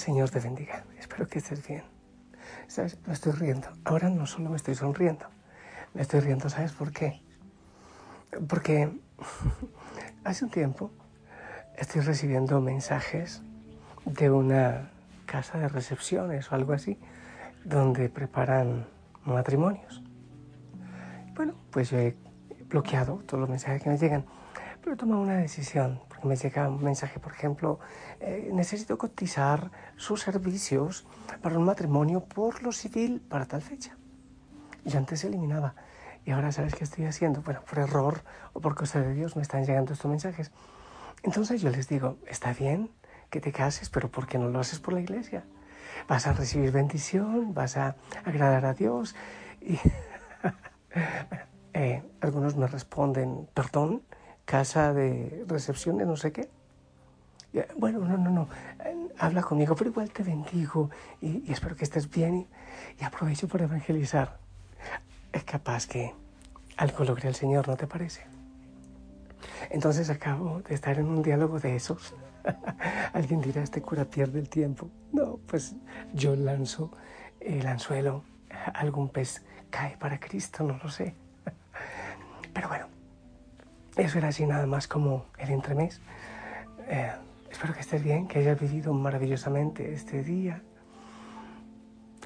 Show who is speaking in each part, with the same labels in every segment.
Speaker 1: Señor te bendiga. Espero que estés bien. ¿Sabes? Me estoy riendo. Ahora no solo me estoy sonriendo. Me estoy riendo, ¿sabes por qué? Porque hace un tiempo estoy recibiendo mensajes de una casa de recepciones o algo así, donde preparan matrimonios. Bueno, pues yo he bloqueado todos los mensajes que me llegan, pero he tomado una decisión, me llega un mensaje, por ejemplo, eh, necesito cotizar sus servicios para un matrimonio por lo civil para tal fecha. Yo antes eliminaba. Y ahora, ¿sabes qué estoy haciendo? Bueno, por error o por cosa de Dios me están llegando estos mensajes. Entonces yo les digo, está bien que te cases, pero ¿por qué no lo haces por la iglesia? Vas a recibir bendición, vas a agradar a Dios. Y eh, algunos me responden, perdón, casa de recepciones, no sé qué. Bueno, no, no, no, habla conmigo, pero igual te bendigo y, espero que estés bien y, aprovecho por evangelizar. Es capaz que algo logre el Señor, ¿no te parece? Entonces acabo de estar en un diálogo de esos. Alguien dirá, este cura pierde el tiempo. No, pues yo lanzo el anzuelo, algún pez cae para Cristo, no lo sé. Pero bueno, eso era así nada más como el entremés. Eh, Espero que estés bien, que hayas vivido maravillosamente este día.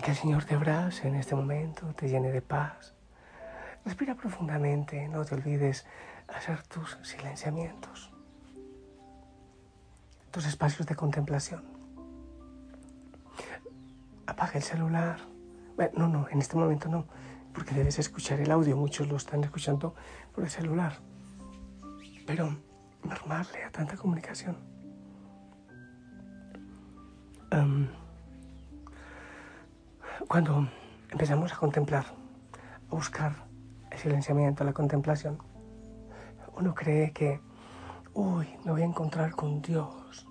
Speaker 1: Que el Señor te abrace en este momento, te llene de paz. Respira profundamente, no te olvides hacer tus silenciamientos, tus espacios de contemplación. Apaga el celular. Bueno, no, no, en este momento no, porque debes escuchar el audio. Muchos lo están escuchando por el celular. Pero normal a tanta comunicación cuando empezamos a contemplar, a buscar el silenciamiento, la contemplación, uno cree que, uy, me voy a encontrar con Dios,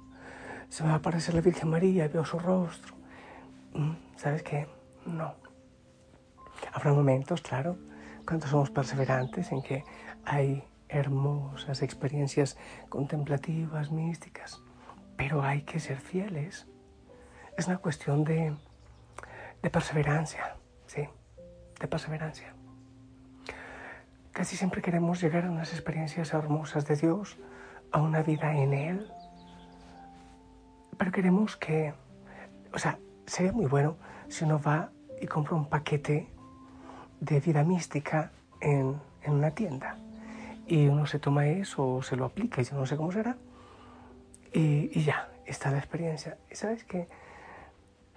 Speaker 1: se me va a aparecer la Virgen María, veo su rostro. Mm, ¿Sabes qué? No. Habrá momentos, claro, cuando somos perseverantes en que hay hermosas experiencias contemplativas, místicas, pero hay que ser fieles es una cuestión de, perseverancia, ¿sí? De perseverancia. Casi siempre queremos llegar a unas experiencias hermosas de Dios, a una vida en Él, pero queremos que, o sea, sería muy bueno si uno va y compra un paquete de vida mística en, una tienda y uno se toma eso o se lo aplica y yo no sé cómo será y, y ya, está la experiencia. ¿Y sabes qué?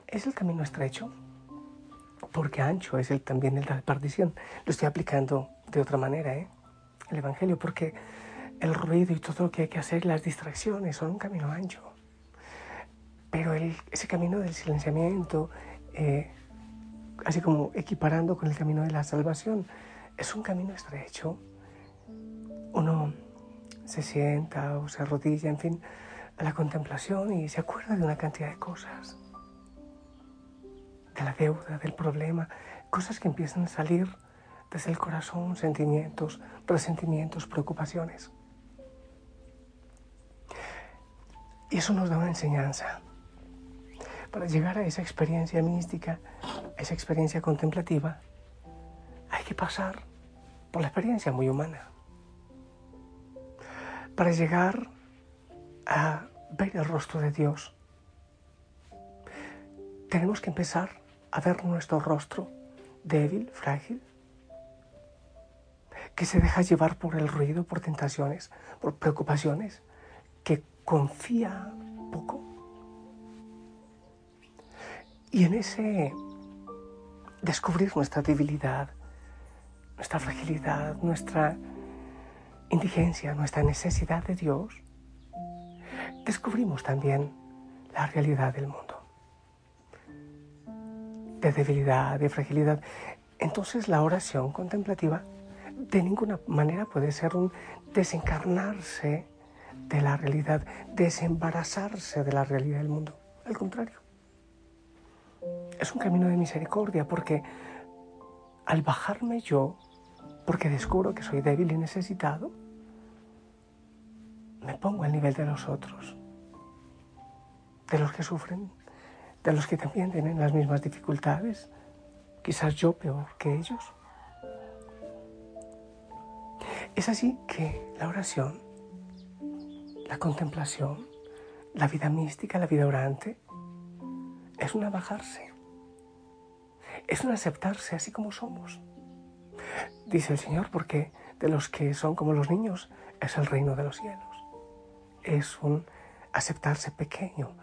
Speaker 1: es el camino estrecho, porque ancho es el, también el de la perdición. Lo estoy aplicando de otra manera, ¿eh? el Evangelio, porque el ruido y todo lo que hay que hacer, las distracciones, son un camino ancho. Pero ese camino del silenciamiento, eh, así como equiparando con el camino de la salvación, es un camino estrecho. Se sienta o se arrodilla, en fin, a la contemplación y se acuerda de una cantidad de cosas de la deuda, del problema, cosas que empiezan a salir desde el corazón, sentimientos, resentimientos, preocupaciones. Y eso nos da una enseñanza. Para llegar a esa experiencia mística, a esa experiencia contemplativa, hay que pasar por la experiencia muy humana. Para llegar a ver el rostro de Dios, tenemos que empezar a ver nuestro rostro débil, frágil, que se deja llevar por el ruido, por tentaciones, por preocupaciones, que confía poco. Y en ese descubrir nuestra debilidad, nuestra fragilidad, nuestra indigencia, nuestra necesidad de Dios, descubrimos también la realidad del mundo de debilidad, de fragilidad. Entonces la oración contemplativa de ninguna manera puede ser un desencarnarse de la realidad, desembarazarse de la realidad del mundo. Al contrario, es un camino de misericordia porque al bajarme yo, porque descubro que soy débil y necesitado, me pongo al nivel de los otros. de los que sufren, de los que también tienen las mismas dificultades, quizás yo peor que ellos. Es así que la oración, la contemplación, la vida mística, la vida orante, es un bajarse, es un aceptarse así como somos. Dice el Señor, porque de los que son como los niños es el reino de los cielos. Es un aceptarse pequeño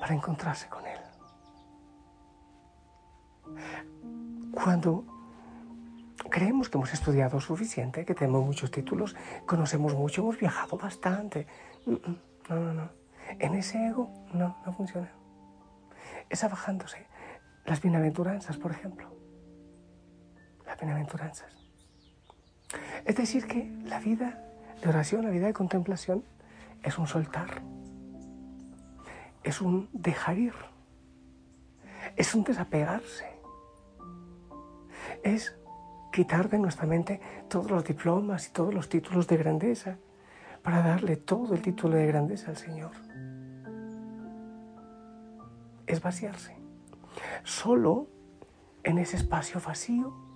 Speaker 1: para encontrarse con Él. Cuando creemos que hemos estudiado suficiente, que tenemos muchos títulos, conocemos mucho, hemos viajado bastante. No, no, no. En ese ego no, no funciona. Es abajándose. Las bienaventuranzas, por ejemplo. Bienaventuranzas. Es decir, que la vida de oración, la vida de contemplación, es un soltar. Es un dejar ir. Es un desapegarse. Es quitar de nuestra mente todos los diplomas y todos los títulos de grandeza para darle todo el título de grandeza al Señor. Es vaciarse. Solo en ese espacio vacío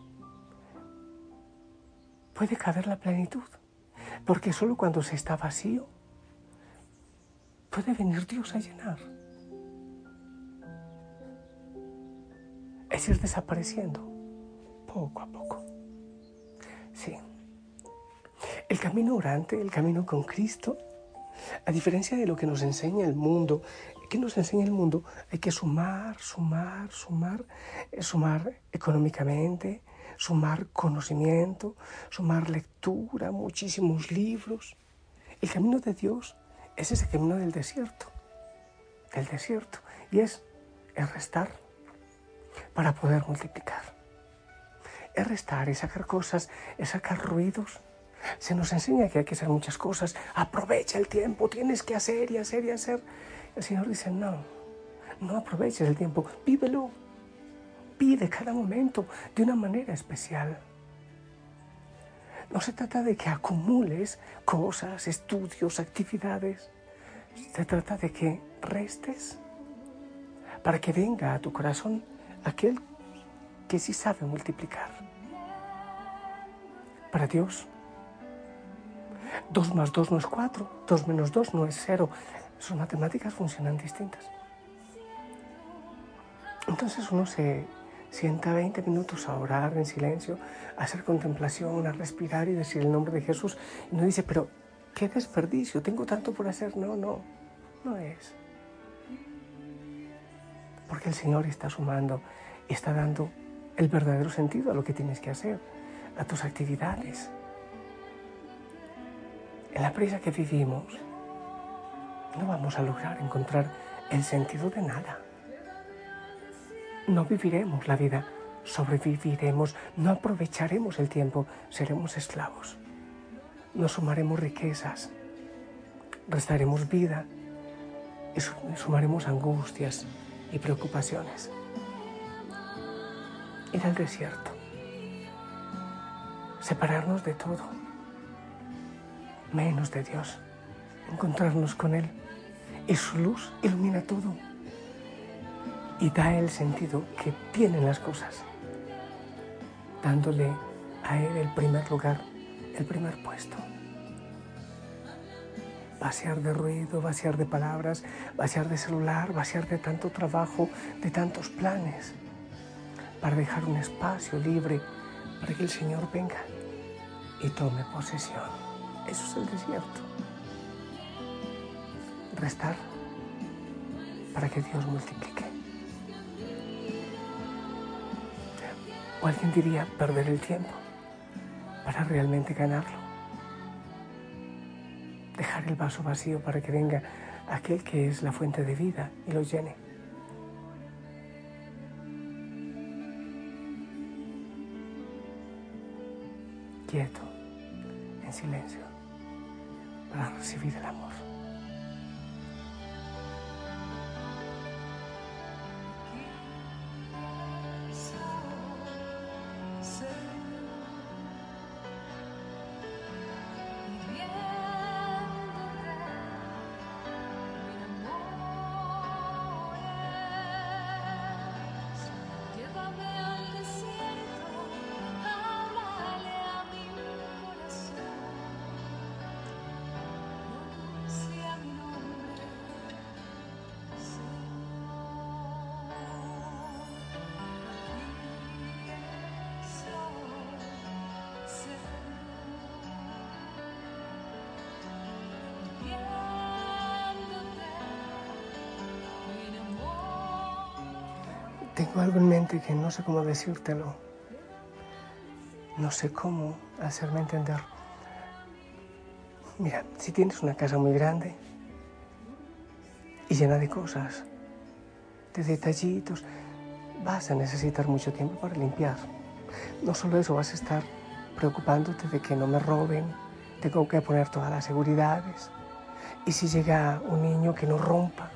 Speaker 1: puede caber la plenitud, porque solo cuando se está vacío puede venir Dios a llenar. Es ir desapareciendo poco a poco. Sí. El camino orante, el camino con Cristo, a diferencia de lo que nos enseña el mundo, ¿qué nos enseña el mundo? Hay que sumar, sumar, sumar, eh, sumar económicamente, sumar conocimiento, sumar lectura, muchísimos libros. El camino de Dios es ese camino del desierto, del desierto, y es el restar para poder multiplicar. Es restar, es sacar cosas, es sacar ruidos. Se nos enseña que hay que hacer muchas cosas. Aprovecha el tiempo, tienes que hacer y hacer y hacer. El Señor dice, no, no aproveches el tiempo, vívelo. Pide cada momento de una manera especial. No se trata de que acumules cosas, estudios, actividades. Se trata de que restes para que venga a tu corazón aquel que sí sabe multiplicar. Para Dios, dos más dos no es cuatro, dos menos dos no es cero. Sus matemáticas funcionan distintas. Entonces uno se sienta 20 minutos a orar en silencio, a hacer contemplación, a respirar y decir el nombre de Jesús. Y uno dice, pero qué desperdicio, tengo tanto por hacer. No, no, no es. Porque el Señor está sumando y está dando el verdadero sentido a lo que tienes que hacer, a tus actividades. En la prisa que vivimos, no vamos a lograr encontrar el sentido de nada. No viviremos la vida, sobreviviremos, no aprovecharemos el tiempo, seremos esclavos. No sumaremos riquezas, restaremos vida. Y sumaremos angustias y preocupaciones. Ir al desierto, separarnos de todo, menos de Dios, encontrarnos con Él. Y su luz ilumina todo y da el sentido que tienen las cosas, dándole a Él el primer lugar, el primer puesto. Vaciar de ruido, vaciar de palabras, vaciar de celular, vaciar de tanto trabajo, de tantos planes, para dejar un espacio libre para que el Señor venga y tome posesión. Eso es el desierto restar para que Dios multiplique. Alguien diría perder el tiempo para realmente ganarlo. Dejar el vaso vacío para que venga aquel que es la fuente de vida y lo llene. Quieto, en silencio, para recibir el amor. Tengo algo en mente que no sé cómo decírtelo. No sé cómo hacerme entender. Mira, si tienes una casa muy grande y llena de cosas, de detallitos, vas a necesitar mucho tiempo para limpiar. No solo eso, vas a estar preocupándote de que no me roben, tengo que poner todas las seguridades. Y si llega un niño que no rompa.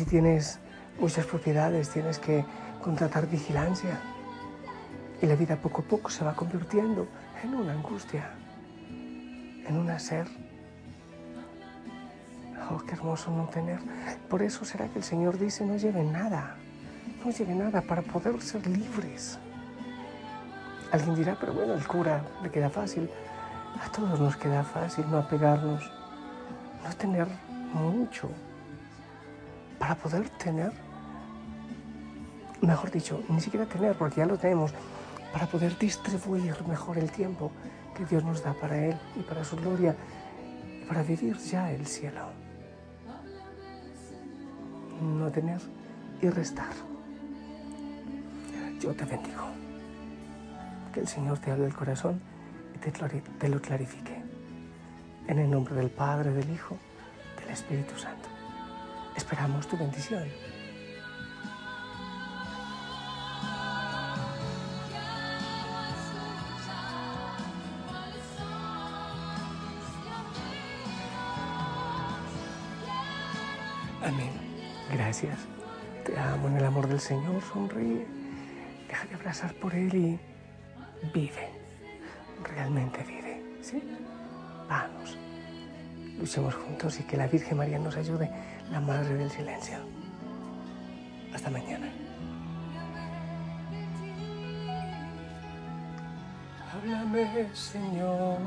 Speaker 1: Si tienes muchas propiedades, tienes que contratar vigilancia. Y la vida poco a poco se va convirtiendo en una angustia, en un hacer. Oh, qué hermoso no tener. Por eso será que el Señor dice, no lleven nada, no lleven nada para poder ser libres. Alguien dirá, pero bueno, el cura le queda fácil. A todos nos queda fácil no apegarnos, no tener mucho para poder tener, mejor dicho, ni siquiera tener, porque ya lo tenemos, para poder distribuir mejor el tiempo que Dios nos da para Él y para su gloria y para vivir ya el cielo. No tener y restar. Yo te bendigo. Que el Señor te hable el corazón y te, te lo clarifique. En el nombre del Padre, del Hijo, del Espíritu Santo. Esperamos tu bendición. Amén. Gracias. Te amo en el amor del Señor. Sonríe. Déjate abrazar por Él y vive. Realmente vive. ¿Sí? Luchemos juntos y que la Virgen María nos ayude, la Madre del Silencio. Hasta mañana. Háblame, Señor.